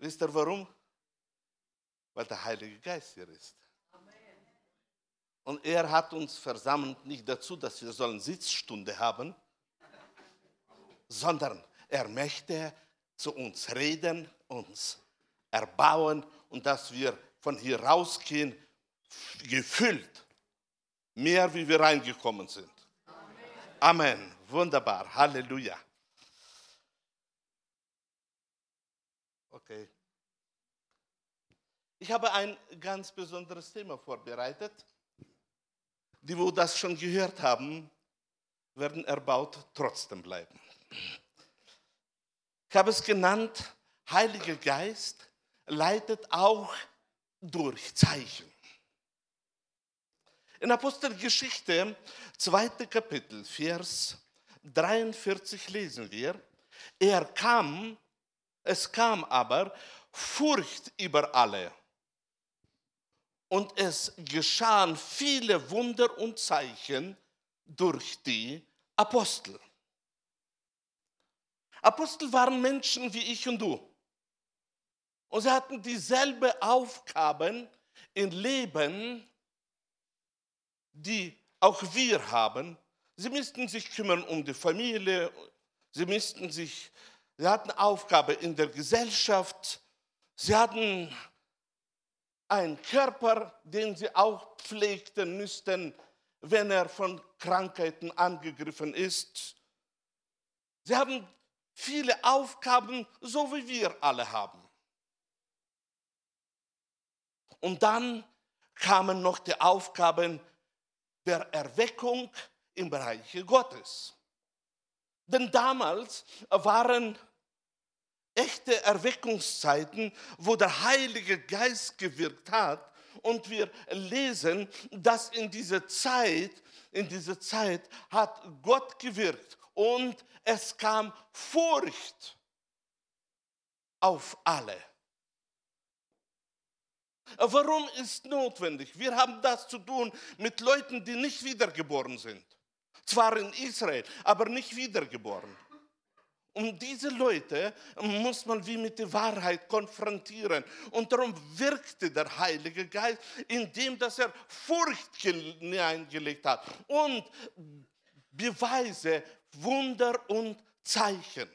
Wisst ihr warum? Weil der Heilige Geist hier ist. Und er hat uns versammelt nicht dazu, dass wir sollen Sitzstunde haben, sondern er möchte zu uns reden, uns erbauen und dass wir von hier rausgehen, gefüllt, mehr wie wir reingekommen sind. Amen. Amen. Wunderbar. Halleluja. Ich habe ein ganz besonderes Thema vorbereitet. Die, wo das schon gehört haben, werden erbaut trotzdem bleiben. Ich habe es genannt, Heiliger Geist leitet auch durch Zeichen. In Apostelgeschichte, zweite Kapitel, Vers 43 lesen wir, er kam, es kam aber Furcht über alle. Und es geschahen viele Wunder und Zeichen durch die Apostel. Apostel waren Menschen wie ich und du. Und sie hatten dieselbe Aufgaben im Leben, die auch wir haben. Sie mussten sich kümmern um die Familie, sie mussten sich, sie hatten Aufgabe in der Gesellschaft, sie hatten einen Körper, den sie auch pflegten müssten, wenn er von Krankheiten angegriffen ist. Sie haben viele Aufgaben, so wie wir alle haben. Und dann kamen noch die Aufgaben der Erweckung im Bereich Gottes. Denn damals waren echte Erweckungszeiten, wo der Heilige Geist gewirkt hat. Und wir lesen, dass in dieser Zeit, in dieser Zeit hat Gott gewirkt und es kam Furcht auf alle. Warum ist notwendig? Wir haben das zu tun mit Leuten, die nicht wiedergeboren sind. Zwar in Israel, aber nicht wiedergeboren. Und diese Leute muss man wie mit der Wahrheit konfrontieren. Und darum wirkte der Heilige Geist, indem dass er Furcht hineingelegt hat und Beweise, Wunder und Zeichen.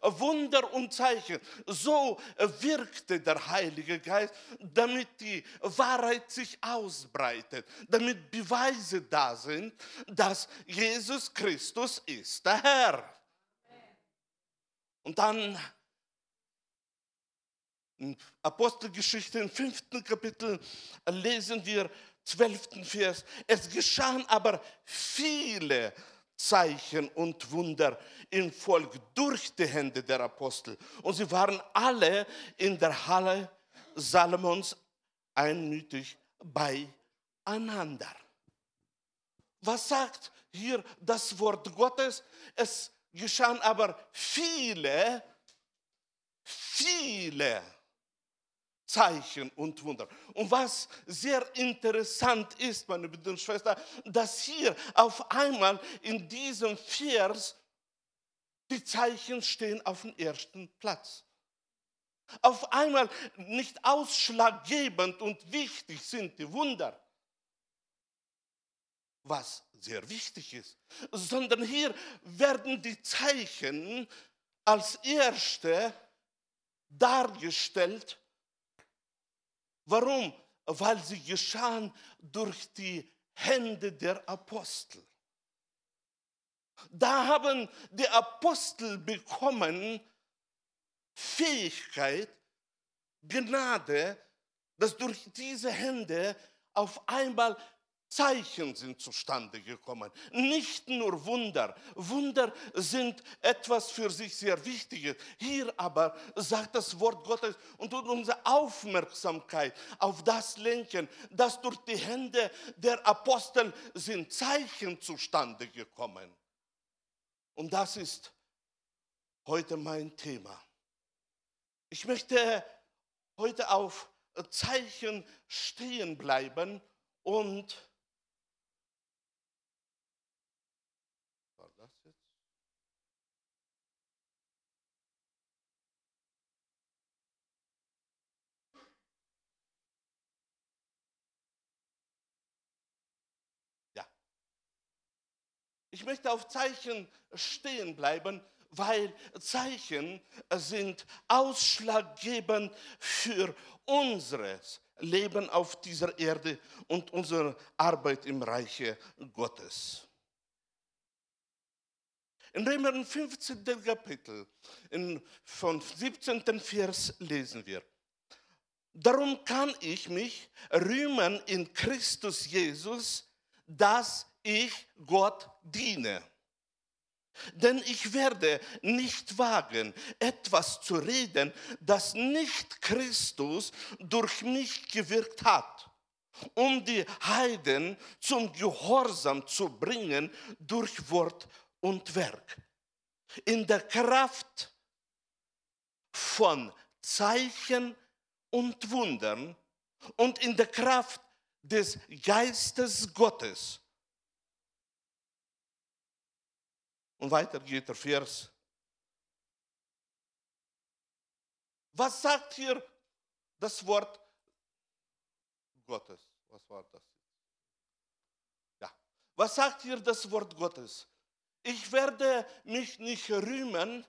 Wunder und Zeichen. So wirkte der Heilige Geist, damit die Wahrheit sich ausbreitet, damit Beweise da sind, dass Jesus Christus ist der Herr. Und dann in Apostelgeschichte im fünften Kapitel lesen wir zwölften Vers. Es geschahen aber viele Zeichen und Wunder im Volk durch die Hände der Apostel. Und sie waren alle in der Halle Salomons einmütig beieinander. Was sagt hier das Wort Gottes? Es geschahen aber viele, viele Zeichen und Wunder. Und was sehr interessant ist, meine Brüder und Schwestern, dass hier auf einmal in diesem Vers die Zeichen stehen auf dem ersten Platz. Auf einmal nicht ausschlaggebend und wichtig sind die Wunder, was sehr wichtig ist, sondern hier werden die Zeichen als erste dargestellt Warum? Weil sie geschahen durch die Hände der Apostel. Da haben die Apostel bekommen Fähigkeit, Gnade, dass durch diese Hände auf einmal Zeichen sind zustande gekommen. Nicht nur Wunder. Wunder sind etwas für sich sehr Wichtiges. Hier aber sagt das Wort Gottes und tut unsere Aufmerksamkeit auf das lenken, dass durch die Hände der Apostel sind Zeichen zustande gekommen. Und das ist heute mein Thema. Ich möchte heute auf Zeichen stehen bleiben und Ich möchte auf Zeichen stehen bleiben, weil Zeichen sind ausschlaggebend für unseres Leben auf dieser Erde und unsere Arbeit im Reiche Gottes. In Römer 15. Kapitel, in, von 17. Vers lesen wir. Darum kann ich mich rühmen in Christus Jesus, dass ich Gott diene. Denn ich werde nicht wagen, etwas zu reden, das nicht Christus durch mich gewirkt hat, um die Heiden zum Gehorsam zu bringen durch Wort und Werk. In der Kraft von Zeichen und Wundern und in der Kraft des Geistes Gottes. Und weiter geht der Vers. Was sagt hier das Wort Gottes? Was war das? Ja. Was sagt hier das Wort Gottes? Ich werde mich nicht rühmen,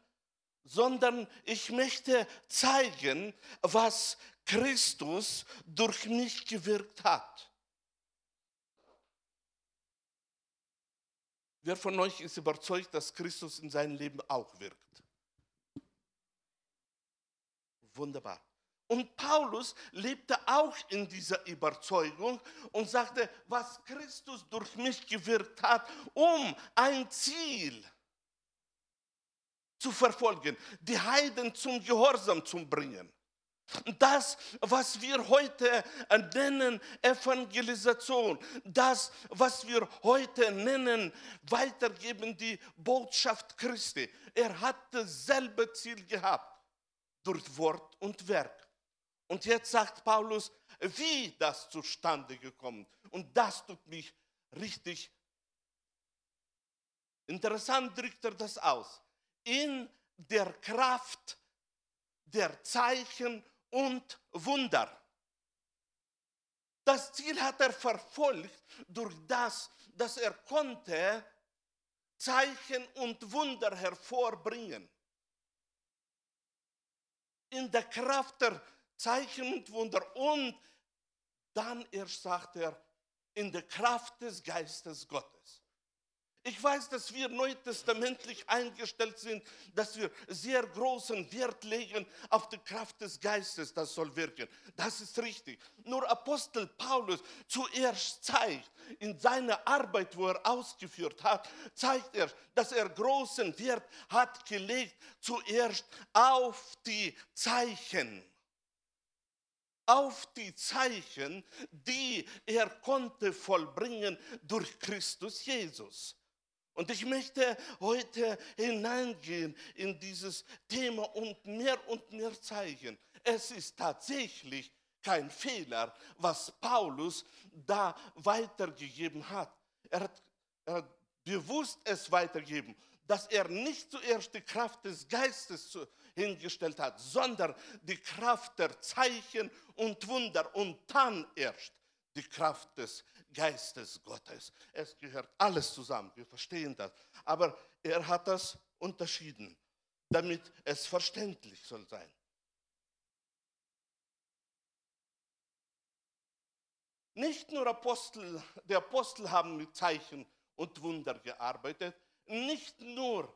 sondern ich möchte zeigen, was Christus durch mich gewirkt hat. Wer von euch ist überzeugt, dass Christus in seinem Leben auch wirkt? Wunderbar. Und Paulus lebte auch in dieser Überzeugung und sagte, was Christus durch mich gewirkt hat, um ein Ziel zu verfolgen, die Heiden zum Gehorsam zu bringen. Das, was wir heute nennen Evangelisation, das, was wir heute nennen, weitergeben die Botschaft Christi. Er hat dasselbe Ziel gehabt, durch Wort und Werk. Und jetzt sagt Paulus, wie das zustande gekommen. Und das tut mich richtig interessant, drückt er das aus. In der Kraft der Zeichen und Wunder. Das Ziel hat er verfolgt durch das, dass er konnte Zeichen und Wunder hervorbringen. In der Kraft der Zeichen und Wunder. Und dann erst sagt er, in der Kraft des Geistes Gottes. Ich weiß, dass wir neutestamentlich eingestellt sind, dass wir sehr großen Wert legen auf die Kraft des Geistes, das soll wirken. Das ist richtig. Nur Apostel Paulus zuerst zeigt, in seiner Arbeit, wo er ausgeführt hat, zeigt er, dass er großen Wert hat gelegt, zuerst auf die Zeichen auf die Zeichen, die er konnte vollbringen durch Christus Jesus. Und ich möchte heute hineingehen in dieses Thema und mehr und mehr zeigen. Es ist tatsächlich kein Fehler, was Paulus da weitergegeben hat. Er hat, er hat bewusst es weitergegeben, dass er nicht zuerst die Kraft des Geistes hingestellt hat, sondern die Kraft der Zeichen und Wunder und dann erst die Kraft des Geistes Gottes. Es gehört alles zusammen, wir verstehen das. Aber er hat das unterschieden, damit es verständlich soll sein. Nicht nur Apostel, die Apostel haben mit Zeichen und Wunder gearbeitet, nicht nur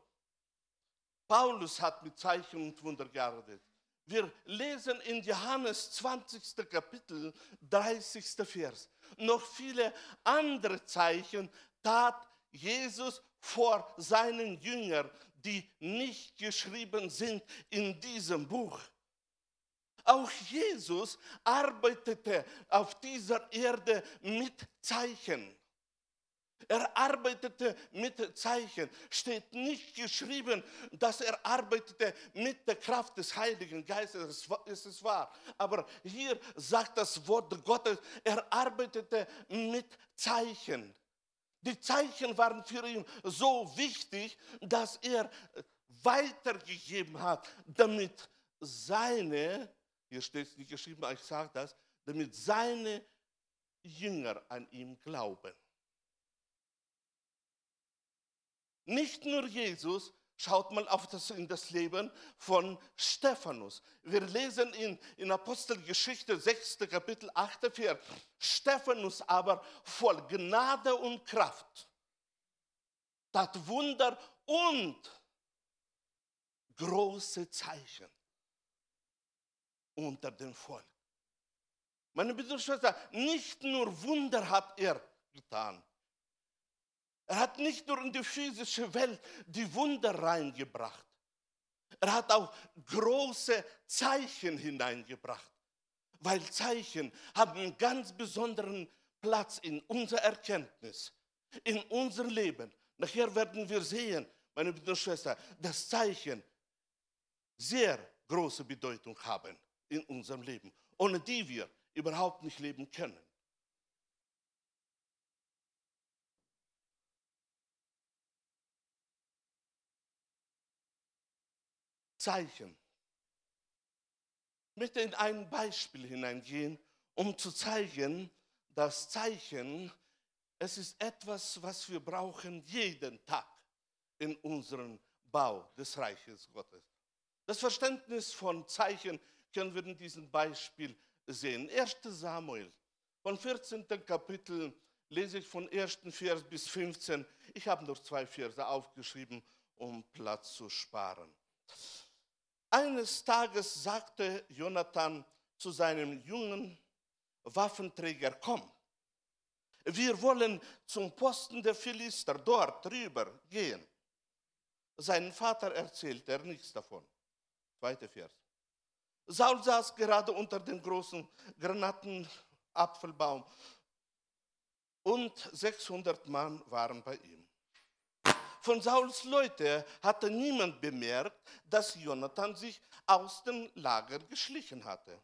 Paulus hat mit Zeichen und Wunder gearbeitet. Wir lesen in Johannes 20. Kapitel, 30. Vers. Noch viele andere Zeichen tat Jesus vor seinen Jüngern, die nicht geschrieben sind in diesem Buch. Auch Jesus arbeitete auf dieser Erde mit Zeichen. Er arbeitete mit Zeichen. Steht nicht geschrieben, dass er arbeitete mit der Kraft des Heiligen Geistes. Das ist wahr. Aber hier sagt das Wort Gottes, er arbeitete mit Zeichen. Die Zeichen waren für ihn so wichtig, dass er weitergegeben hat, damit seine, hier steht es nicht geschrieben, aber ich sage das, damit seine Jünger an ihm glauben. Nicht nur Jesus, Schaut mal auf das, in das Leben von Stephanus. Wir lesen in, in Apostelgeschichte 6. Kapitel 8. Vers. Stephanus aber voll Gnade und Kraft tat Wunder und große Zeichen unter dem Volk. Meine Brüder Schwester, nicht nur Wunder hat er getan, er hat nicht nur in die physische Welt die Wunder reingebracht. Er hat auch große Zeichen hineingebracht. Weil Zeichen haben einen ganz besonderen Platz in unserer Erkenntnis, in unserem Leben. Nachher werden wir sehen, meine Brüder und Schwestern, dass Zeichen sehr große Bedeutung haben in unserem Leben, ohne die wir überhaupt nicht leben können. Zeichen. Ich möchte in ein Beispiel hineingehen, um zu zeigen, dass Zeichen, es ist etwas, was wir brauchen jeden Tag in unserem Bau des Reiches Gottes. Das Verständnis von Zeichen können wir in diesem Beispiel sehen. 1 Samuel, von 14. Kapitel lese ich von 1. Vers bis 15. Ich habe nur zwei Verse aufgeschrieben, um Platz zu sparen. Eines Tages sagte Jonathan zu seinem jungen Waffenträger, komm, wir wollen zum Posten der Philister dort drüber gehen. Sein Vater erzählte er nichts davon. Zweiter Vers. Saul saß gerade unter dem großen Granatenapfelbaum und 600 Mann waren bei ihm. Von Sauls Leute hatte niemand bemerkt, dass Jonathan sich aus dem Lager geschlichen hatte.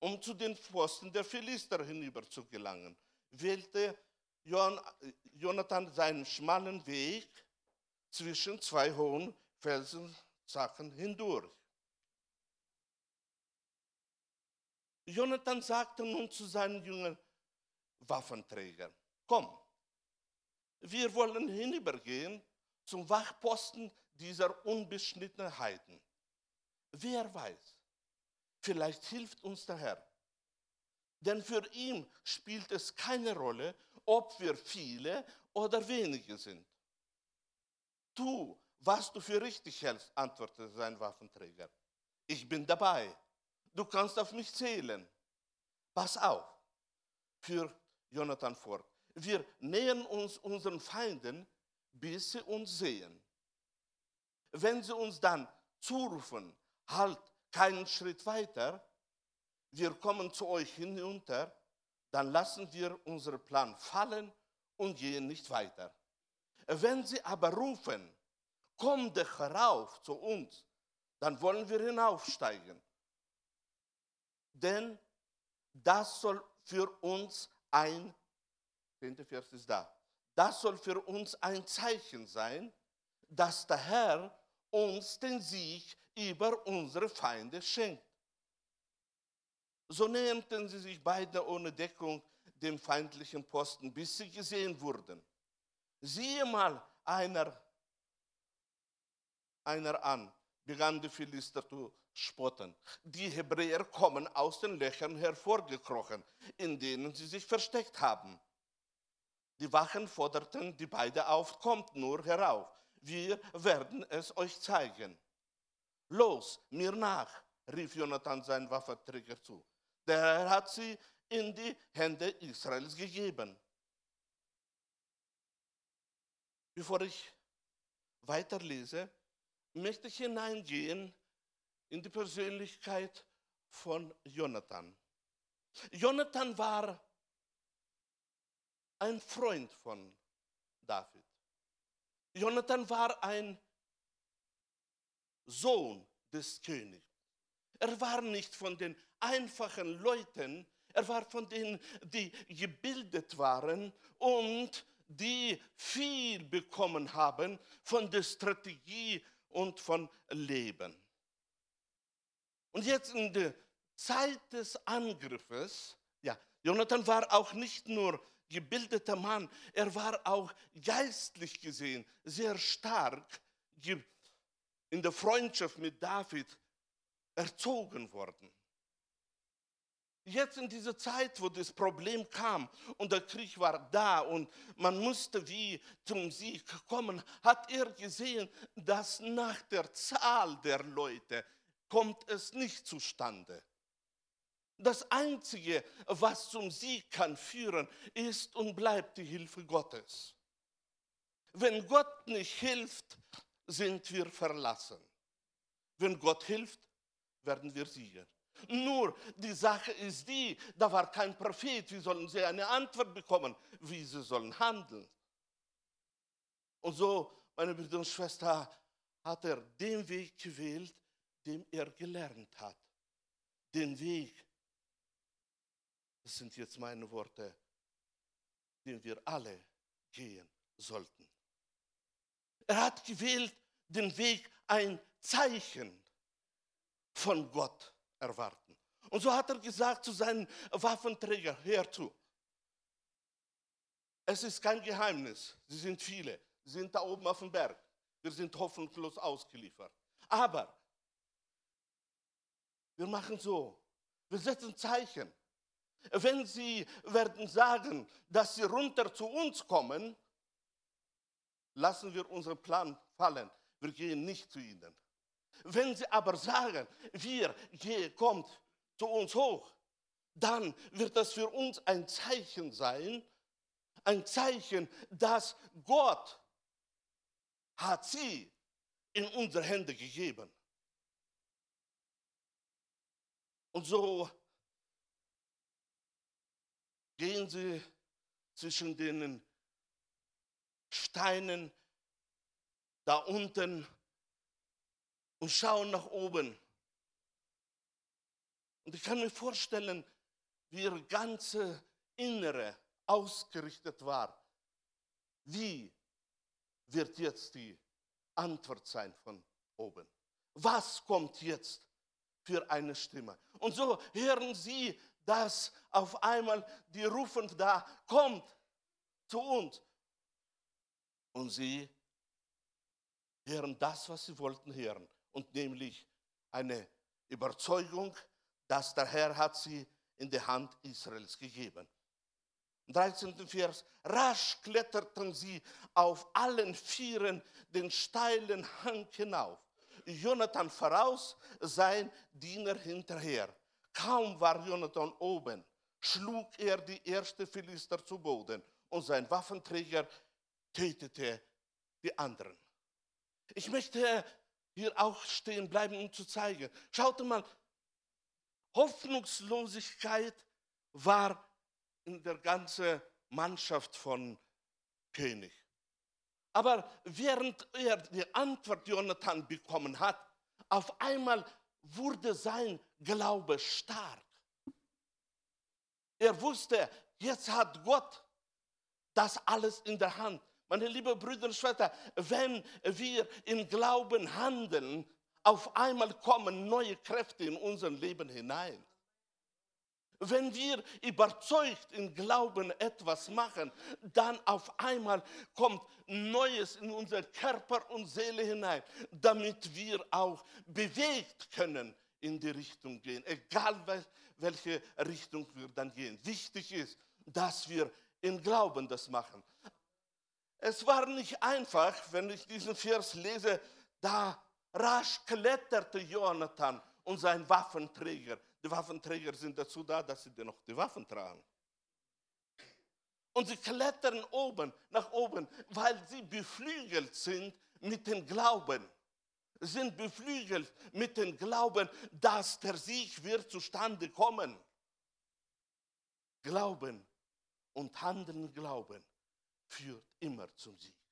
Um zu den Pfosten der Philister hinüber zu gelangen, wählte Jonathan seinen schmalen Weg zwischen zwei hohen Felsensachen hindurch. Jonathan sagte nun zu seinen jungen Waffenträgern, komm, wir wollen hinübergehen zum Wachposten dieser unbeschnittenen Heiden. Wer weiß, vielleicht hilft uns der Herr. Denn für ihn spielt es keine Rolle, ob wir viele oder wenige sind. Tu, was du für richtig hältst, antwortete sein Waffenträger. Ich bin dabei. Du kannst auf mich zählen. Pass auf, führt Jonathan fort wir nähern uns unseren Feinden, bis sie uns sehen. Wenn sie uns dann zurufen, halt keinen Schritt weiter, wir kommen zu euch hinunter, dann lassen wir unseren Plan fallen und gehen nicht weiter. Wenn sie aber rufen, komm doch herauf zu uns, dann wollen wir hinaufsteigen. Denn das soll für uns ein zehnte Vers ist da. Das soll für uns ein Zeichen sein, dass der Herr uns den Sieg über unsere Feinde schenkt. So näherten sie sich beide ohne Deckung dem feindlichen Posten, bis sie gesehen wurden. Siehe mal einer, einer an, begann die Philister zu spotten. Die Hebräer kommen aus den Löchern hervorgekrochen, in denen sie sich versteckt haben. Die Wachen forderten die beiden auf, kommt nur herauf, wir werden es euch zeigen. Los, mir nach, rief Jonathan seinen Waffenträger zu. Der Herr hat sie in die Hände Israels gegeben. Bevor ich weiterlese, möchte ich hineingehen in die Persönlichkeit von Jonathan. Jonathan war ein Freund von David. Jonathan war ein Sohn des Königs. Er war nicht von den einfachen Leuten, er war von denen, die gebildet waren und die viel bekommen haben von der Strategie und von Leben. Und jetzt in der Zeit des Angriffes, ja, Jonathan war auch nicht nur gebildeter Mann. Er war auch geistlich gesehen sehr stark in der Freundschaft mit David erzogen worden. Jetzt in dieser Zeit, wo das Problem kam und der Krieg war da und man musste wie zum Sieg kommen, hat er gesehen, dass nach der Zahl der Leute kommt es nicht zustande. Das Einzige, was zum Sieg kann führen, ist und bleibt die Hilfe Gottes. Wenn Gott nicht hilft, sind wir verlassen. Wenn Gott hilft, werden wir siegen. Nur die Sache ist die, da war kein Prophet, wie sollen sie eine Antwort bekommen, wie sie sollen handeln. Und so, meine Brüder und Schwestern, hat er den Weg gewählt, den er gelernt hat. Den Weg, das sind jetzt meine Worte, den wir alle gehen sollten. Er hat gewählt den Weg, ein Zeichen von Gott erwarten. Und so hat er gesagt zu seinen Waffenträgern, hör zu, es ist kein Geheimnis, sie sind viele, sie sind da oben auf dem Berg, wir sind hoffnungslos ausgeliefert. Aber wir machen so, wir setzen Zeichen. Wenn sie werden sagen, dass sie runter zu uns kommen, lassen wir unseren Plan fallen. Wir gehen nicht zu ihnen. Wenn sie aber sagen, wir gehen, kommt zu uns hoch, dann wird das für uns ein Zeichen sein, ein Zeichen, dass Gott hat sie in unsere Hände gegeben. Und so gehen sie zwischen den Steinen da unten und schauen nach oben. Und ich kann mir vorstellen, wie ihr ganze Innere ausgerichtet war. Wie wird jetzt die Antwort sein von oben? Was kommt jetzt für eine Stimme? Und so hören sie, dass auf einmal die rufen da, kommt zu uns. Und sie hören das, was sie wollten hören und nämlich eine Überzeugung, dass der Herr hat sie in die Hand Israels gegeben. Im 13. Vers, rasch kletterten sie auf allen Vieren den steilen Hang hinauf. Jonathan voraus, sein Diener hinterher. Kaum war Jonathan oben, schlug er die erste Philister zu Boden und sein Waffenträger tötete die anderen. Ich möchte hier auch stehen bleiben, um zu zeigen. Schaut mal, Hoffnungslosigkeit war in der ganzen Mannschaft von König. Aber während er die Antwort Jonathan bekommen hat, auf einmal wurde sein Glaube stark. Er wusste, jetzt hat Gott das alles in der Hand. Meine lieben Brüder und Schwestern, wenn wir im Glauben handeln, auf einmal kommen neue Kräfte in unser Leben hinein. Wenn wir überzeugt im Glauben etwas machen, dann auf einmal kommt Neues in unser Körper und Seele hinein, damit wir auch bewegt können in die Richtung gehen, egal welche Richtung wir dann gehen. Wichtig ist, dass wir im Glauben das machen. Es war nicht einfach, wenn ich diesen Vers lese, da rasch kletterte Jonathan und sein Waffenträger. Die Waffenträger sind dazu da, dass sie noch die Waffen tragen. Und sie klettern oben, nach oben, weil sie beflügelt sind mit dem Glauben. Sind beflügelt mit dem Glauben, dass der Sieg wird zustande kommen. Glauben und Handeln Glauben führt immer zum Sieg.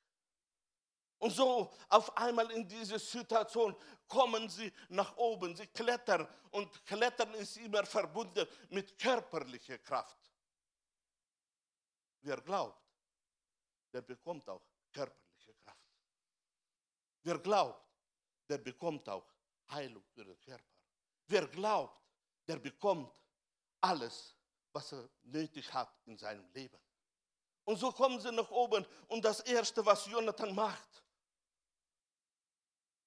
Und so auf einmal in diese Situation kommen sie nach oben, sie klettern und Klettern ist immer verbunden mit körperlicher Kraft. Wer glaubt, der bekommt auch körperliche Kraft. Wer glaubt, der bekommt auch Heilung für den Körper. Wer glaubt, der bekommt alles, was er nötig hat in seinem Leben. Und so kommen sie nach oben und das Erste, was Jonathan macht,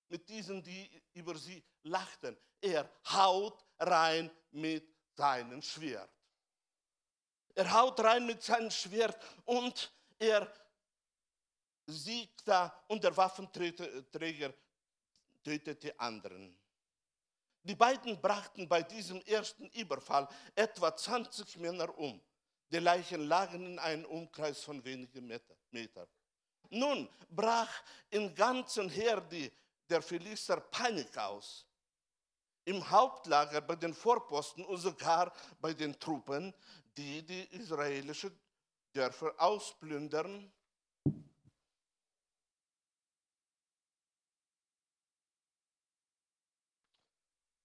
mit diesen, die über sie lachten, er haut rein mit seinem Schwert. Er haut rein mit seinem Schwert und er siegt da und der Waffenträger tötete anderen. Die beiden brachten bei diesem ersten Überfall etwa 20 Männer um. Die Leichen lagen in einem Umkreis von wenigen Metern. Nun brach im ganzen Heer die, der Philister Panik aus. Im Hauptlager bei den Vorposten und sogar bei den Truppen, die die israelischen Dörfer ausplündern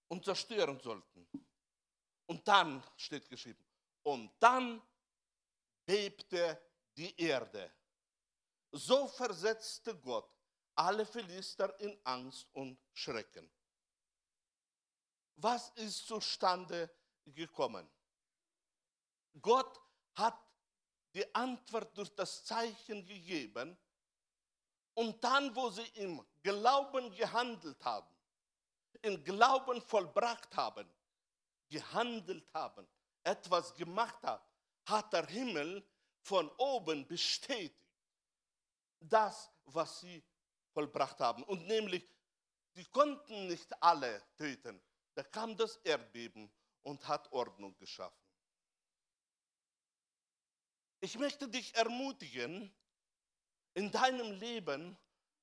und zerstören sollten. Und dann steht geschrieben, und dann bebte die Erde. So versetzte Gott alle Philister in Angst und Schrecken. Was ist zustande gekommen? Gott hat die Antwort durch das Zeichen gegeben und dann, wo sie im Glauben gehandelt haben, im Glauben vollbracht haben, gehandelt haben, etwas gemacht haben, hat der Himmel von oben bestätigt, das, was sie vollbracht haben. Und nämlich, sie konnten nicht alle töten. Da kam das Erdbeben und hat Ordnung geschaffen. Ich möchte dich ermutigen, in deinem Leben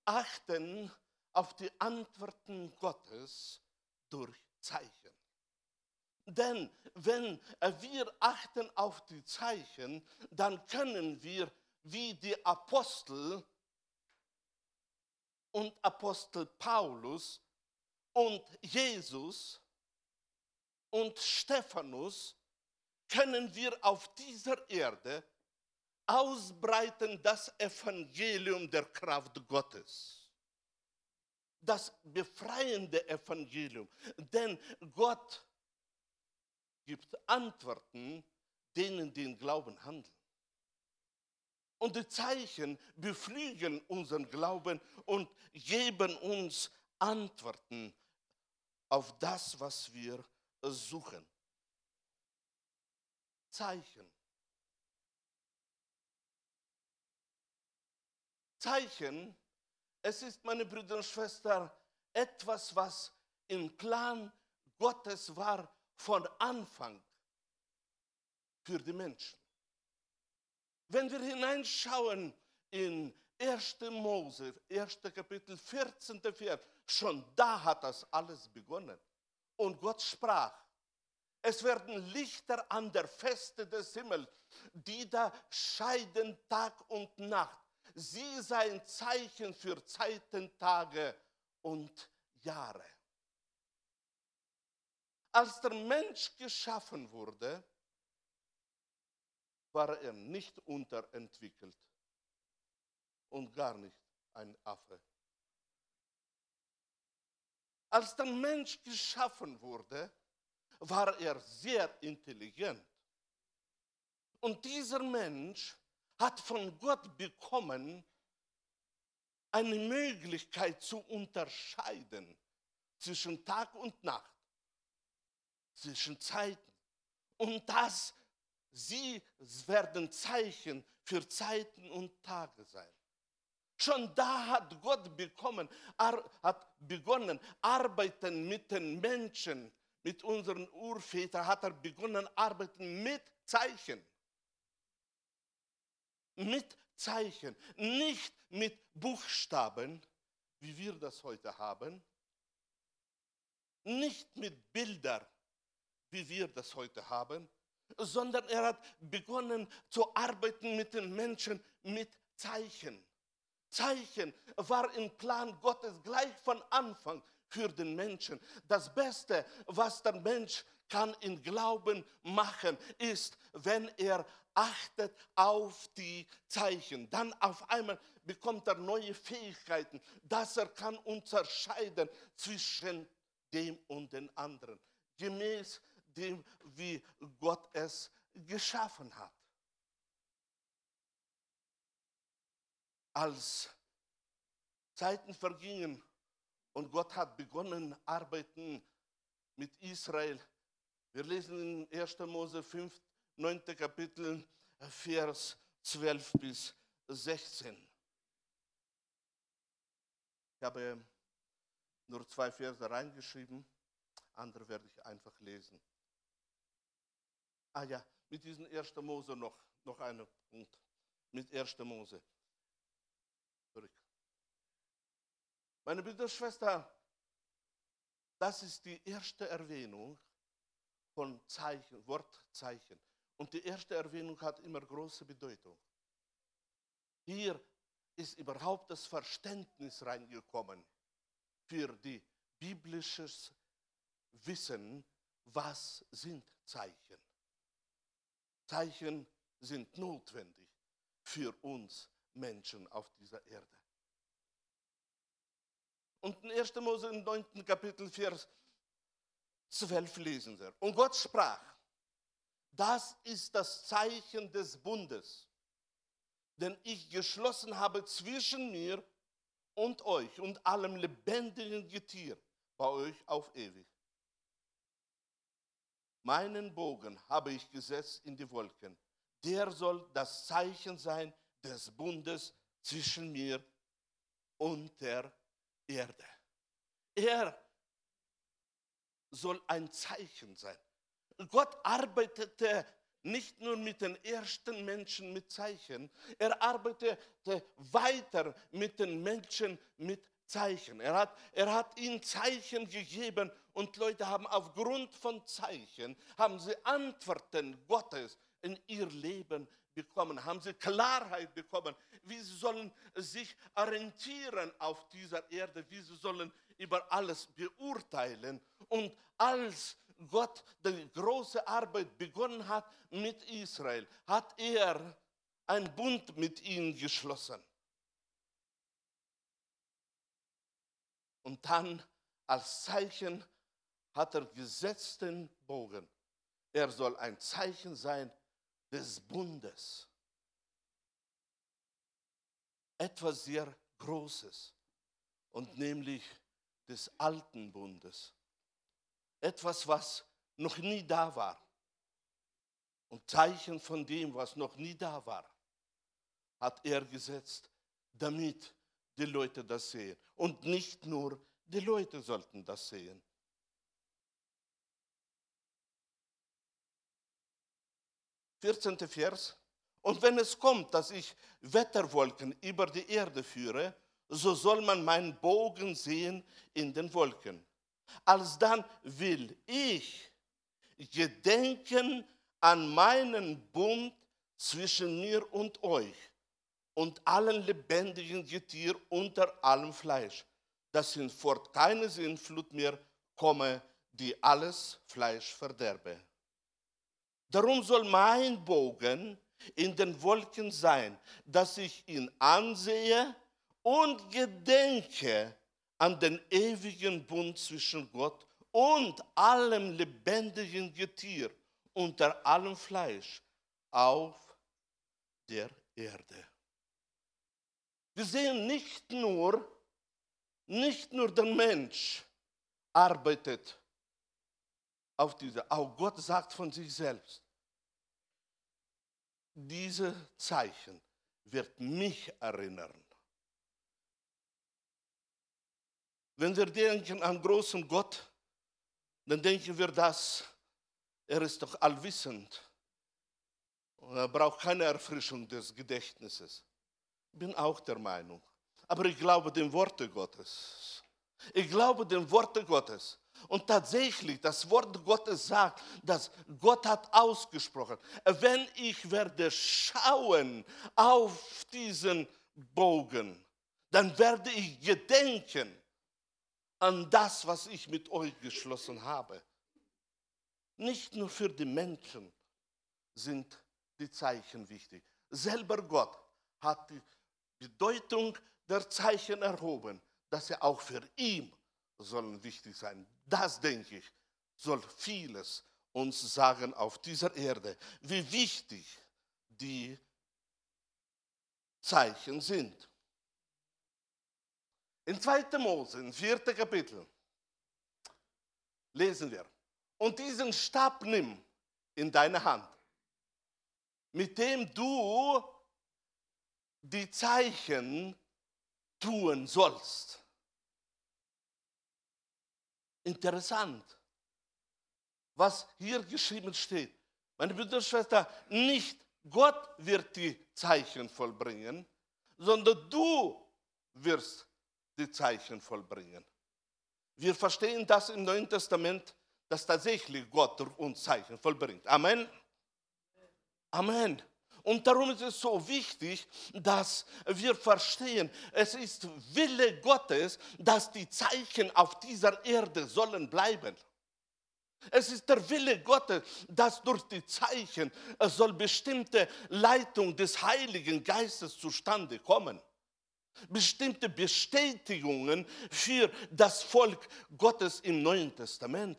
achten auf die Antworten Gottes durch Zeichen. Denn wenn wir achten auf die Zeichen, dann können wir wie die Apostel und Apostel Paulus und Jesus und Stephanus, können wir auf dieser Erde ausbreiten das Evangelium der Kraft Gottes das befreiende Evangelium. Denn Gott gibt Antworten denen, die in Glauben handeln. Und die Zeichen beflügeln unseren Glauben und geben uns Antworten auf das, was wir suchen. Zeichen. Zeichen es ist, meine Brüder und Schwestern, etwas, was im Plan Gottes war von Anfang für die Menschen. Wenn wir hineinschauen in 1. Mose, 1. Kapitel, 14. Vers, schon da hat das alles begonnen. Und Gott sprach, es werden Lichter an der Feste des Himmels, die da scheiden Tag und Nacht sie sein Zeichen für Zeiten, Tage und Jahre. Als der Mensch geschaffen wurde, war er nicht unterentwickelt und gar nicht ein Affe. Als der Mensch geschaffen wurde, war er sehr intelligent. Und dieser Mensch hat von Gott bekommen, eine Möglichkeit zu unterscheiden zwischen Tag und Nacht, zwischen Zeiten. Und das, sie werden Zeichen für Zeiten und Tage sein. Schon da hat Gott bekommen, hat begonnen, arbeiten mit den Menschen, mit unseren Urvätern, hat er begonnen, arbeiten mit Zeichen. Mit Zeichen, nicht mit Buchstaben, wie wir das heute haben, nicht mit Bildern, wie wir das heute haben, sondern er hat begonnen zu arbeiten mit den Menschen mit Zeichen. Zeichen war im Plan Gottes gleich von Anfang für den Menschen. Das Beste, was der Mensch kann in Glauben machen, ist, wenn er achtet auf die Zeichen. Dann auf einmal bekommt er neue Fähigkeiten, dass er kann unterscheiden zwischen dem und den anderen, gemäß dem, wie Gott es geschaffen hat. als Zeiten vergingen und Gott hat begonnen, arbeiten mit Israel. Wir lesen in 1. Mose 5, 9. Kapitel, Vers 12 bis 16. Ich habe nur zwei Verse reingeschrieben, andere werde ich einfach lesen. Ah ja, mit diesem 1. Mose noch, noch ein Punkt. Mit 1. Mose. Zurück. Meine Brüder und Schwestern, das ist die erste Erwähnung von Zeichen, Wortzeichen. Und die erste Erwähnung hat immer große Bedeutung. Hier ist überhaupt das Verständnis reingekommen für die biblisches Wissen, was sind Zeichen. Zeichen sind notwendig für uns Menschen auf dieser Erde. Und in 1. Mose im 9. Kapitel, Vers 12 lesen wir. Und Gott sprach, das ist das Zeichen des Bundes, den ich geschlossen habe zwischen mir und euch und allem lebendigen Getier bei euch auf ewig. Meinen Bogen habe ich gesetzt in die Wolken. Der soll das Zeichen sein des Bundes zwischen mir und der Erde. Er soll ein Zeichen sein. Gott arbeitete nicht nur mit den ersten Menschen mit Zeichen, er arbeitete weiter mit den Menschen mit Zeichen. Er hat, er hat ihnen Zeichen gegeben und Leute haben aufgrund von Zeichen, haben sie Antworten Gottes in ihr Leben bekommen, haben sie Klarheit bekommen, wie sie sollen sich orientieren auf dieser Erde, wie sie sollen über alles beurteilen. Und als Gott die große Arbeit begonnen hat mit Israel, hat er einen Bund mit ihnen geschlossen. Und dann als Zeichen hat er gesetzten Bogen. Er soll ein Zeichen sein des Bundes. Etwas sehr Großes und nämlich des alten Bundes. Etwas, was noch nie da war. Und Zeichen von dem, was noch nie da war, hat er gesetzt, damit die Leute das sehen. Und nicht nur die Leute sollten das sehen. 14. Vers. Und wenn es kommt, dass ich Wetterwolken über die Erde führe, so soll man meinen Bogen sehen in den Wolken. Alsdann will ich gedenken an meinen Bund zwischen mir und euch und allen lebendigen Getier unter allem Fleisch, dass hinfort keine Sinnflut mehr komme, die alles Fleisch verderbe. Darum soll mein Bogen in den Wolken sein, dass ich ihn ansehe und gedenke an den ewigen Bund zwischen Gott und allem lebendigen Getier unter allem Fleisch auf der Erde. Wir sehen nicht nur, nicht nur der Mensch arbeitet auf diese. Auch Gott sagt von sich selbst, diese Zeichen wird mich erinnern. Wenn wir denken an großen Gott, dann denken wir das, er ist doch allwissend. Und er braucht keine Erfrischung des Gedächtnisses. Ich bin auch der Meinung. Aber ich glaube dem Worte Gottes. Ich glaube dem Worte Gottes. Und tatsächlich, das Wort Gottes sagt, dass Gott hat ausgesprochen, wenn ich werde schauen auf diesen Bogen, dann werde ich gedenken an das, was ich mit euch geschlossen habe. Nicht nur für die Menschen sind die Zeichen wichtig. Selber Gott hat die Bedeutung der Zeichen erhoben, dass er auch für ihn sollen wichtig sein. Das, denke ich, soll vieles uns sagen auf dieser Erde, wie wichtig die Zeichen sind. In 2. Mose, im 4. Kapitel, lesen wir. Und diesen Stab nimm in deine Hand, mit dem du die Zeichen tun sollst. Interessant, was hier geschrieben steht. Meine Brüder und Schwestern, nicht Gott wird die Zeichen vollbringen, sondern du wirst die Zeichen vollbringen. Wir verstehen das im Neuen Testament, dass tatsächlich Gott uns Zeichen vollbringt. Amen. Amen. Und darum ist es so wichtig, dass wir verstehen, es ist Wille Gottes, dass die Zeichen auf dieser Erde sollen bleiben. Es ist der Wille Gottes, dass durch die Zeichen es soll bestimmte Leitung des Heiligen Geistes zustande kommen. Bestimmte Bestätigungen für das Volk Gottes im Neuen Testament.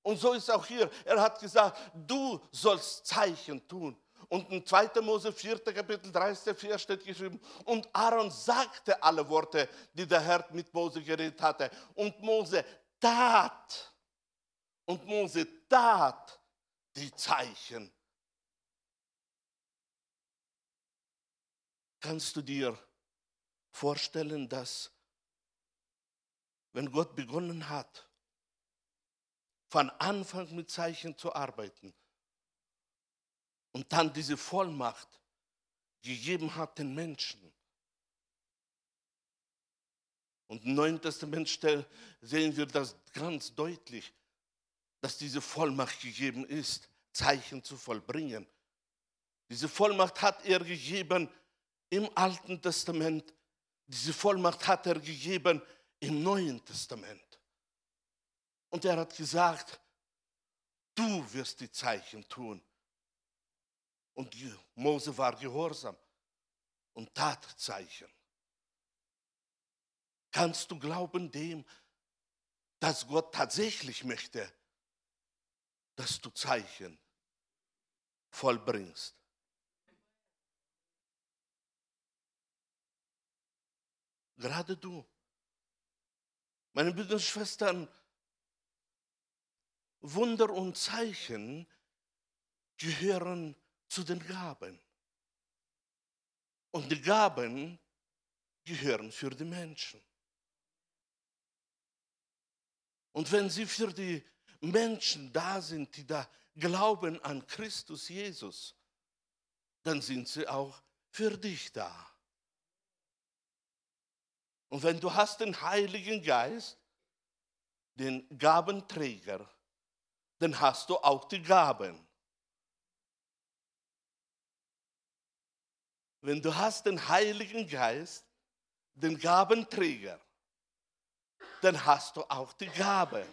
Und so ist auch hier, er hat gesagt, du sollst Zeichen tun. Und in 2. Mose 4. Kapitel 30. Vers steht geschrieben, und Aaron sagte alle Worte, die der Herr mit Mose geredet hatte. Und Mose tat und Mose tat die Zeichen. Kannst du dir vorstellen, dass wenn Gott begonnen hat, von Anfang mit Zeichen zu arbeiten und dann diese Vollmacht gegeben hat den Menschen. Und im Neuen Testament sehen wir das ganz deutlich dass diese Vollmacht gegeben ist, Zeichen zu vollbringen. Diese Vollmacht hat er gegeben im Alten Testament. Diese Vollmacht hat er gegeben im Neuen Testament. Und er hat gesagt, du wirst die Zeichen tun. Und Mose war gehorsam und tat Zeichen. Kannst du glauben dem, dass Gott tatsächlich möchte, dass du Zeichen vollbringst. Gerade du. Meine Brüder und Schwestern, Wunder und Zeichen gehören zu den Gaben. Und die Gaben gehören für die Menschen. Und wenn sie für die Menschen da sind, die da glauben an Christus Jesus, dann sind sie auch für dich da. Und wenn du hast den Heiligen Geist, den Gabenträger, dann hast du auch die Gaben. Wenn du hast den Heiligen Geist, den Gabenträger, dann hast du auch die Gabe.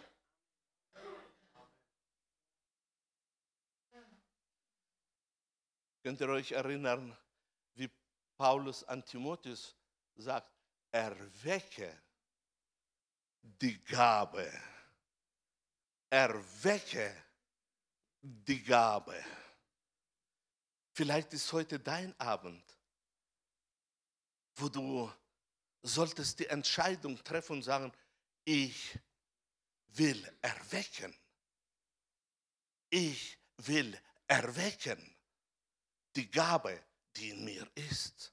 Könnt ihr euch erinnern, wie Paulus an Timotheus sagt, erwecke die Gabe. Erwecke die Gabe. Vielleicht ist heute dein Abend, wo du solltest die Entscheidung treffen und sagen, ich will erwecken. Ich will erwecken die Gabe, die in mir ist.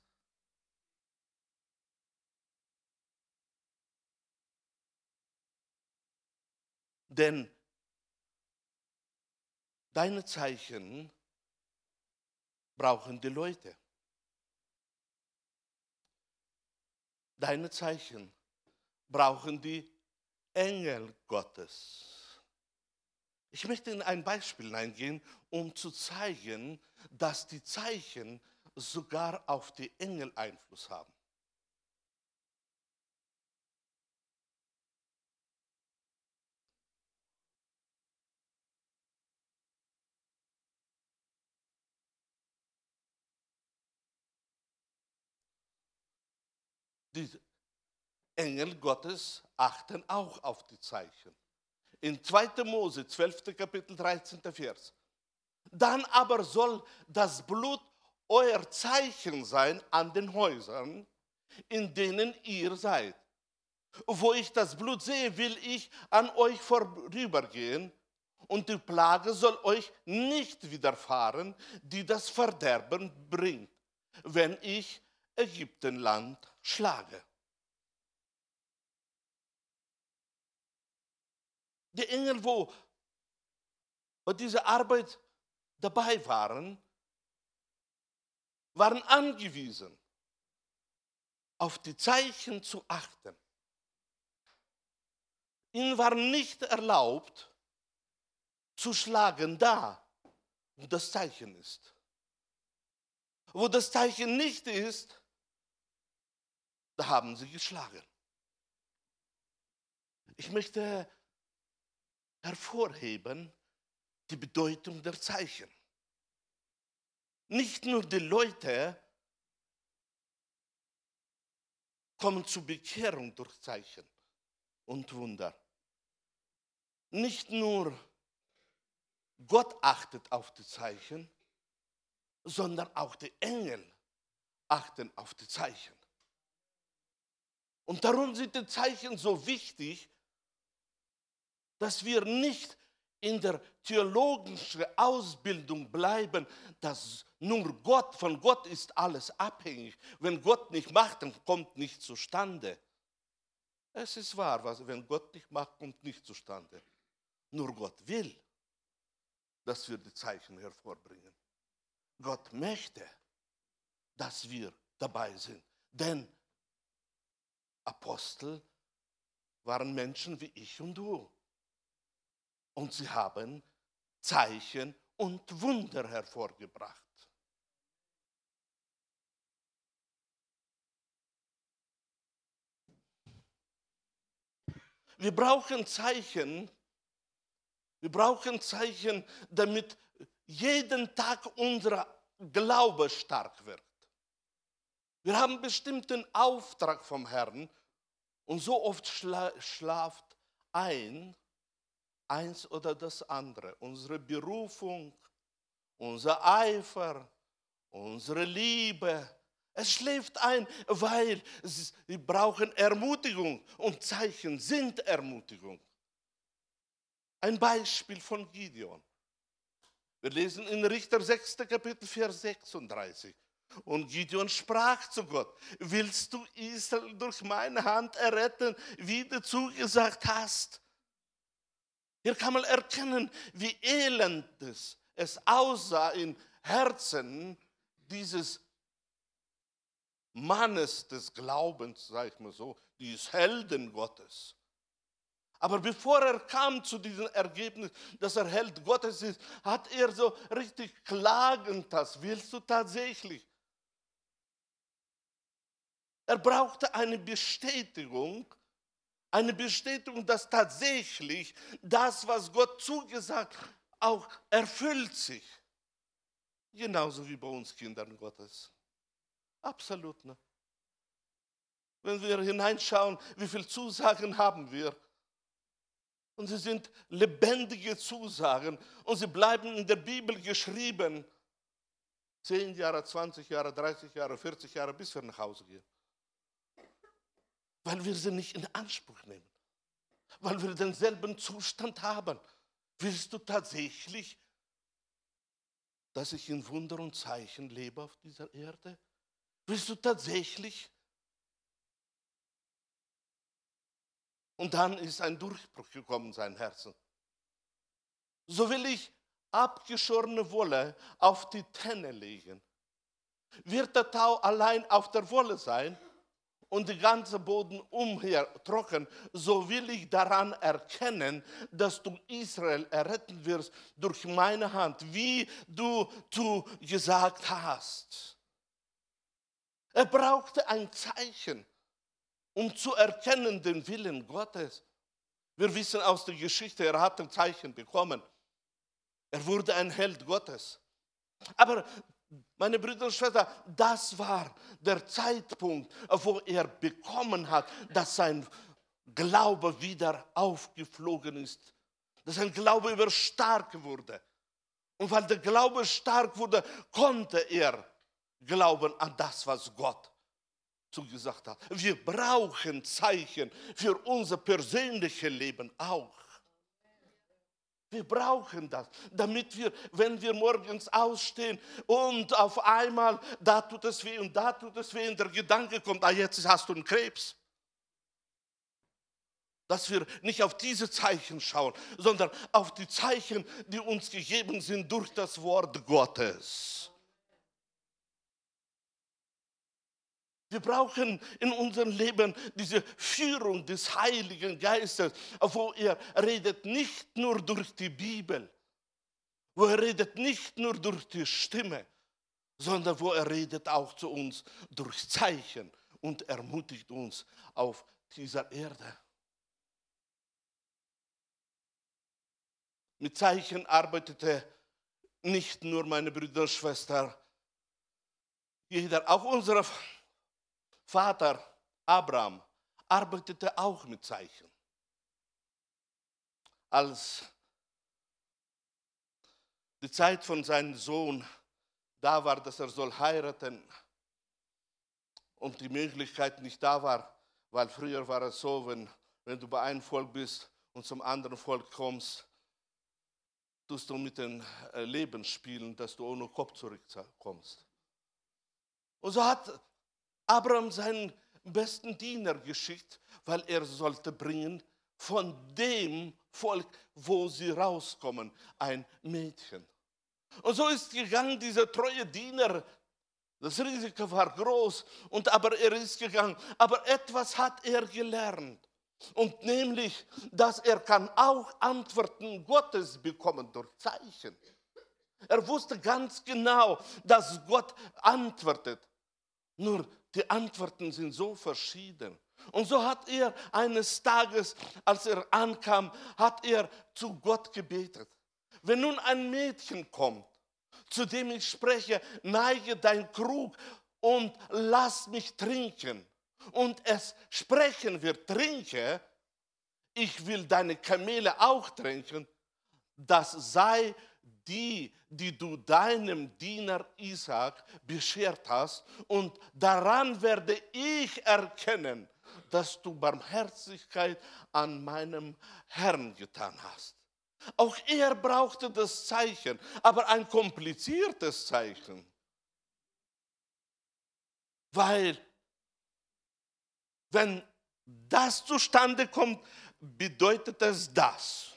Denn deine Zeichen brauchen die Leute. Deine Zeichen brauchen die Engel Gottes. Ich möchte in ein Beispiel eingehen, um zu zeigen, dass die Zeichen sogar auf die Engel Einfluss haben. Die Engel Gottes achten auch auf die Zeichen. In 2. Mose, 12. Kapitel, 13. Vers. Dann aber soll das Blut euer Zeichen sein an den Häusern, in denen ihr seid. Wo ich das Blut sehe, will ich an euch vorübergehen und die Plage soll euch nicht widerfahren, die das Verderben bringt, wenn ich Ägyptenland schlage. Die Engel, wo bei dieser Arbeit dabei waren, waren angewiesen, auf die Zeichen zu achten. Ihnen war nicht erlaubt, zu schlagen da, wo das Zeichen ist. Wo das Zeichen nicht ist, da haben sie geschlagen. Ich möchte hervorheben die Bedeutung der Zeichen. Nicht nur die Leute kommen zur Bekehrung durch Zeichen und Wunder. Nicht nur Gott achtet auf die Zeichen, sondern auch die Engel achten auf die Zeichen. Und darum sind die Zeichen so wichtig, dass wir nicht in der theologischen Ausbildung bleiben, dass nur Gott, von Gott ist alles abhängig. Wenn Gott nicht macht, dann kommt nicht zustande. Es ist wahr, was, wenn Gott nicht macht, kommt nicht zustande. Nur Gott will, dass wir die Zeichen hervorbringen. Gott möchte, dass wir dabei sind. Denn Apostel waren Menschen wie ich und du. Und sie haben Zeichen und Wunder hervorgebracht. Wir brauchen Zeichen, wir brauchen Zeichen, damit jeden Tag unser Glaube stark wird. Wir haben bestimmten Auftrag vom Herrn und so oft schla schlaft ein, eins oder das andere. Unsere Berufung, unser Eifer, unsere Liebe. Es schläft ein, weil sie brauchen Ermutigung und Zeichen sind Ermutigung. Ein Beispiel von Gideon. Wir lesen in Richter 6. Kapitel Vers 36. Und Gideon sprach zu Gott, willst du Israel durch meine Hand erretten, wie du zugesagt hast? Hier kann man erkennen, wie elend es aussah im Herzen dieses Mannes des Glaubens, sag ich mal so, dieses Helden Gottes. Aber bevor er kam zu diesem Ergebnis, dass er Held Gottes ist, hat er so richtig klagend das. Willst du tatsächlich? Er brauchte eine Bestätigung eine Bestätigung, dass tatsächlich das, was Gott zugesagt, auch erfüllt sich. Genauso wie bei uns Kindern Gottes. Absolut. Ne? Wenn wir hineinschauen, wie viele Zusagen haben wir? Und sie sind lebendige Zusagen und sie bleiben in der Bibel geschrieben. Zehn Jahre, 20 Jahre, 30 Jahre, 40 Jahre, bis wir nach Hause gehen weil wir sie nicht in Anspruch nehmen, weil wir denselben Zustand haben. Willst du tatsächlich, dass ich in Wunder und Zeichen lebe auf dieser Erde? Willst du tatsächlich? Und dann ist ein Durchbruch gekommen in sein Herzen. So will ich abgeschorene Wolle auf die Tenne legen. Wird der Tau allein auf der Wolle sein? Und der ganze Boden umher trocken, so will ich daran erkennen, dass du Israel erretten wirst durch meine Hand, wie du, du gesagt hast. Er brauchte ein Zeichen, um zu erkennen den Willen Gottes. Wir wissen aus der Geschichte, er hat ein Zeichen bekommen. Er wurde ein Held Gottes. Aber meine Brüder und Schwestern, das war der Zeitpunkt, wo er bekommen hat, dass sein Glaube wieder aufgeflogen ist, dass sein Glaube wieder stark wurde. Und weil der Glaube stark wurde, konnte er glauben an das, was Gott zugesagt hat. Wir brauchen Zeichen für unser persönliches Leben auch. Wir brauchen das, damit wir, wenn wir morgens ausstehen und auf einmal, da tut es weh und da tut es weh und der Gedanke kommt, ah, jetzt hast du einen Krebs. Dass wir nicht auf diese Zeichen schauen, sondern auf die Zeichen, die uns gegeben sind durch das Wort Gottes. Wir brauchen in unserem Leben diese Führung des Heiligen Geistes, wo er redet nicht nur durch die Bibel, wo er redet nicht nur durch die Stimme, sondern wo er redet auch zu uns durch Zeichen und ermutigt uns auf dieser Erde. Mit Zeichen arbeitete nicht nur meine Brüder und Schwester, jeder, auch unsere Vater Abraham arbeitete auch mit Zeichen. Als die Zeit von seinem Sohn da war, dass er soll heiraten und die Möglichkeit nicht da war, weil früher war es so, wenn, wenn du bei einem Volk bist und zum anderen Volk kommst, tust du mit dem äh, Leben spielen, dass du ohne Kopf zurückkommst. Und so hat Abraham seinen besten Diener geschickt, weil er sollte bringen von dem Volk, wo sie rauskommen, ein Mädchen. Und so ist gegangen dieser treue Diener. Das Risiko war groß, und aber er ist gegangen. Aber etwas hat er gelernt. Und nämlich, dass er kann auch Antworten Gottes bekommen durch Zeichen. Er wusste ganz genau, dass Gott antwortet. Nur die Antworten sind so verschieden. Und so hat er eines Tages, als er ankam, hat er zu Gott gebetet. Wenn nun ein Mädchen kommt, zu dem ich spreche, neige dein Krug und lass mich trinken. Und es sprechen wird, trinke, ich will deine Kamele auch trinken, das sei die, die du deinem Diener Isaac beschert hast, und daran werde ich erkennen, dass du Barmherzigkeit an meinem Herrn getan hast. Auch er brauchte das Zeichen, aber ein kompliziertes Zeichen. Weil, wenn das zustande kommt, bedeutet es das.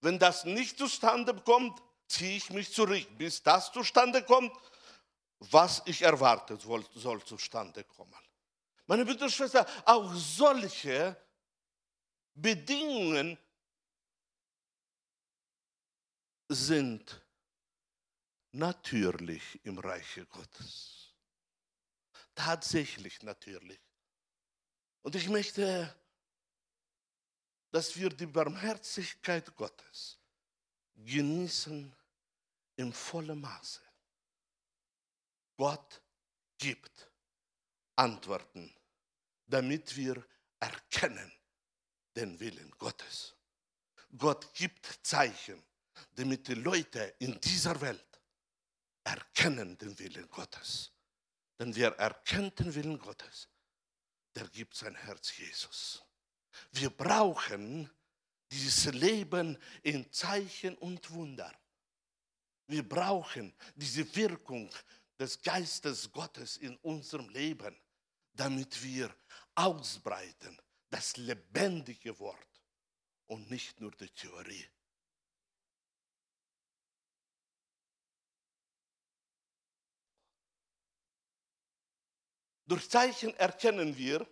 Wenn das nicht zustande kommt, ziehe ich mich zurück. Bis das zustande kommt, was ich erwarte, soll, soll zustande kommen. Meine Brüder und Schwestern, auch solche Bedingungen sind natürlich im Reiche Gottes. Tatsächlich natürlich. Und ich möchte dass wir die Barmherzigkeit Gottes genießen im vollen Maße. Gott gibt Antworten, damit wir erkennen den Willen Gottes. Gott gibt Zeichen, damit die Leute in dieser Welt erkennen den Willen Gottes. Denn wer erkennt den Willen Gottes, der gibt sein Herz Jesus. Wir brauchen dieses Leben in Zeichen und Wunder. Wir brauchen diese Wirkung des Geistes Gottes in unserem Leben, damit wir ausbreiten das lebendige Wort und nicht nur die Theorie. Durch Zeichen erkennen wir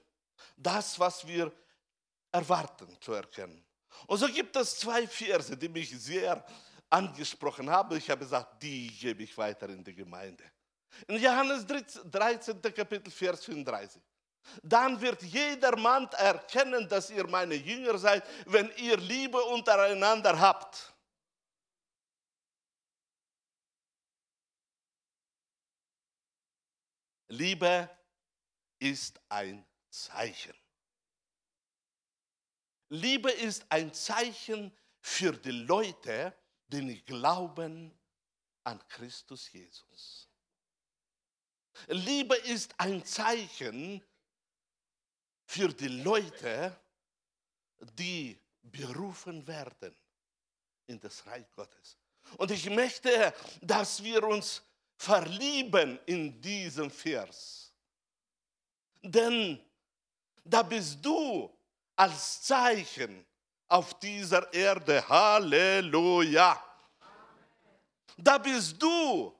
das, was wir erwarten zu erkennen. Und so gibt es zwei Verse, die mich sehr angesprochen haben. Ich habe gesagt, die gebe ich weiter in die Gemeinde. In Johannes 13. Kapitel, Vers 35. Dann wird jeder Mann erkennen, dass ihr meine Jünger seid, wenn ihr Liebe untereinander habt. Liebe ist ein Zeichen. Liebe ist ein Zeichen für die Leute, die glauben an Christus Jesus. Liebe ist ein Zeichen für die Leute, die berufen werden in das Reich Gottes. Und ich möchte, dass wir uns verlieben in diesem Vers. Denn da bist du als Zeichen auf dieser Erde. Halleluja. Da bist du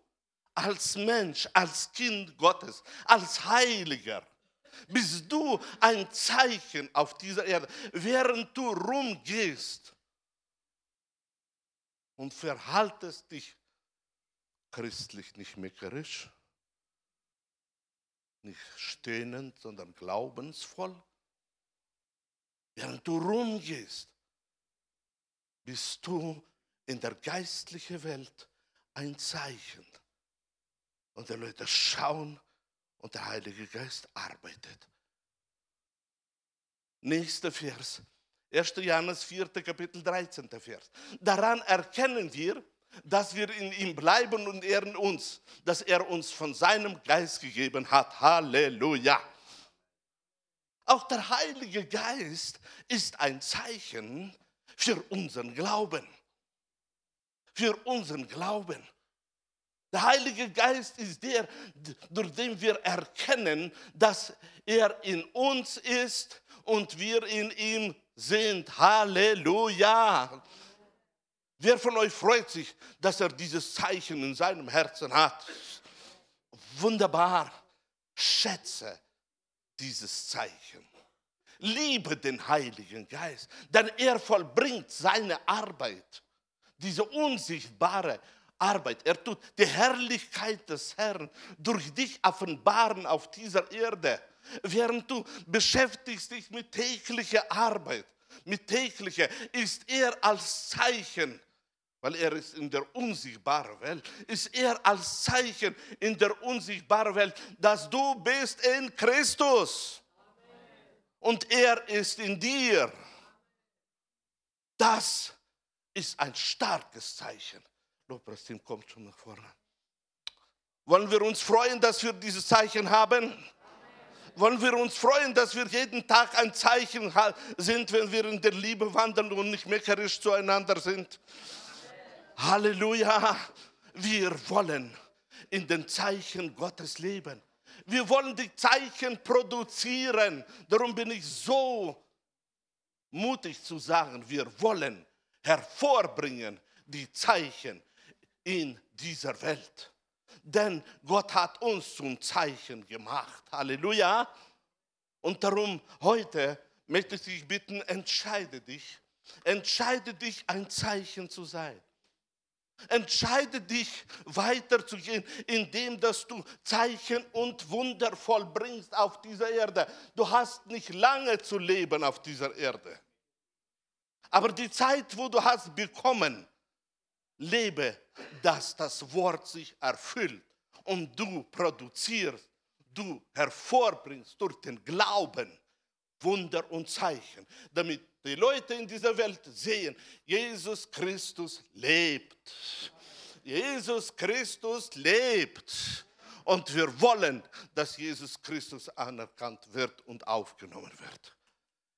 als Mensch, als Kind Gottes, als Heiliger. Bist du ein Zeichen auf dieser Erde, während du rumgehst und verhaltest dich christlich nicht meckerisch, nicht stöhnend, sondern glaubensvoll. Während du rumgehst, bist du in der geistlichen Welt ein Zeichen. Und die Leute schauen und der Heilige Geist arbeitet. Nächster Vers, 1. Johannes 4. Kapitel 13. Vers. Daran erkennen wir, dass wir in ihm bleiben und in uns, dass er uns von seinem Geist gegeben hat. Halleluja. Auch der Heilige Geist ist ein Zeichen für unseren Glauben. Für unseren Glauben. Der Heilige Geist ist der, durch den wir erkennen, dass er in uns ist und wir in ihm sind. Halleluja. Wer von euch freut sich, dass er dieses Zeichen in seinem Herzen hat? Wunderbar. Schätze dieses Zeichen. Liebe den Heiligen Geist, denn er vollbringt seine Arbeit, diese unsichtbare Arbeit. Er tut die Herrlichkeit des Herrn durch dich offenbaren auf dieser Erde, während du beschäftigst dich mit täglicher Arbeit. Mit täglicher ist er als Zeichen weil er ist in der unsichtbaren Welt, ist er als Zeichen in der unsichtbaren Welt, dass du bist in Christus und er ist in dir. Das ist ein starkes Zeichen. Lobpreisteam kommt schon nach vorne. Wollen wir uns freuen, dass wir dieses Zeichen haben? Wollen wir uns freuen, dass wir jeden Tag ein Zeichen sind, wenn wir in der Liebe wandeln und nicht meckerisch zueinander sind? Halleluja. Wir wollen in den Zeichen Gottes leben. Wir wollen die Zeichen produzieren. Darum bin ich so mutig zu sagen, wir wollen hervorbringen die Zeichen in dieser Welt. Denn Gott hat uns zum Zeichen gemacht. Halleluja. Und darum heute möchte ich dich bitten, entscheide dich. Entscheide dich, ein Zeichen zu sein. Entscheide dich weiterzugehen, indem dass du Zeichen und Wunder vollbringst auf dieser Erde. Du hast nicht lange zu leben auf dieser Erde. Aber die Zeit, wo du hast bekommen, lebe, dass das Wort sich erfüllt und du produzierst, du hervorbringst durch den Glauben Wunder und Zeichen, damit die Leute in dieser Welt sehen, Jesus Christus lebt. Jesus Christus lebt. Und wir wollen, dass Jesus Christus anerkannt wird und aufgenommen wird.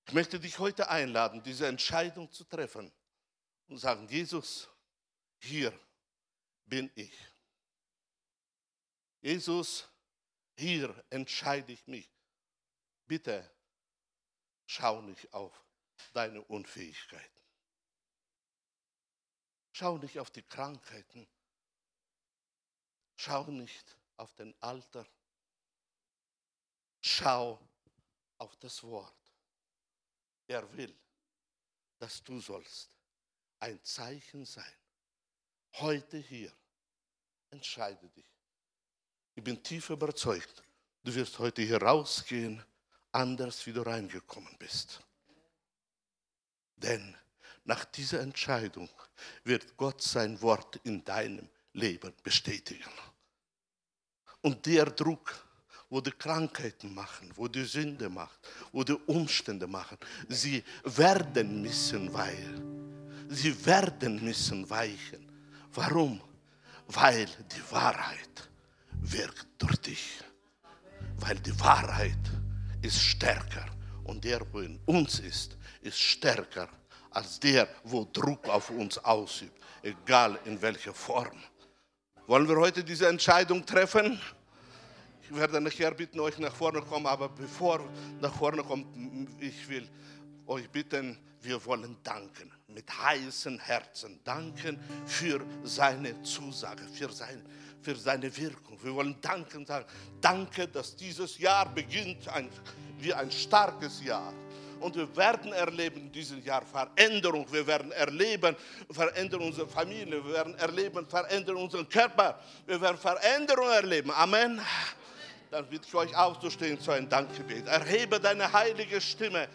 Ich möchte dich heute einladen, diese Entscheidung zu treffen und sagen, Jesus, hier bin ich. Jesus, hier entscheide ich mich. Bitte schau nicht auf deine Unfähigkeiten. Schau nicht auf die Krankheiten. Schau nicht auf den Alter. Schau auf das Wort. Er will, dass du sollst ein Zeichen sein. Heute hier. Entscheide dich. Ich bin tief überzeugt, du wirst heute hier rausgehen, anders wie du reingekommen bist. Denn nach dieser Entscheidung wird Gott sein Wort in deinem Leben bestätigen. Und der Druck, wo die Krankheiten machen, wo die Sünde macht, wo die Umstände machen, sie werden müssen weichen. Sie werden müssen weichen. Warum? Weil die Wahrheit wirkt durch dich. weil die Wahrheit ist stärker und der, wo in uns ist, ist stärker als der, wo Druck auf uns ausübt, egal in welcher Form. Wollen wir heute diese Entscheidung treffen? Ich werde nachher bitten, euch nach vorne kommen, aber bevor nach vorne kommt, ich will euch bitten, wir wollen danken, mit heißen Herzen danken für seine Zusage, für, sein, für seine Wirkung. Wir wollen danken, sagen, danke, dass dieses Jahr beginnt ein, wie ein starkes Jahr. Und wir werden erleben in diesem Jahr Veränderung. Wir werden erleben Veränderung unserer Familie. Wir werden erleben Veränderung unseres Körper. Wir werden Veränderung erleben. Amen. Dann bitte ich euch aufzustehen zu einem Dankgebet. Erhebe deine heilige Stimme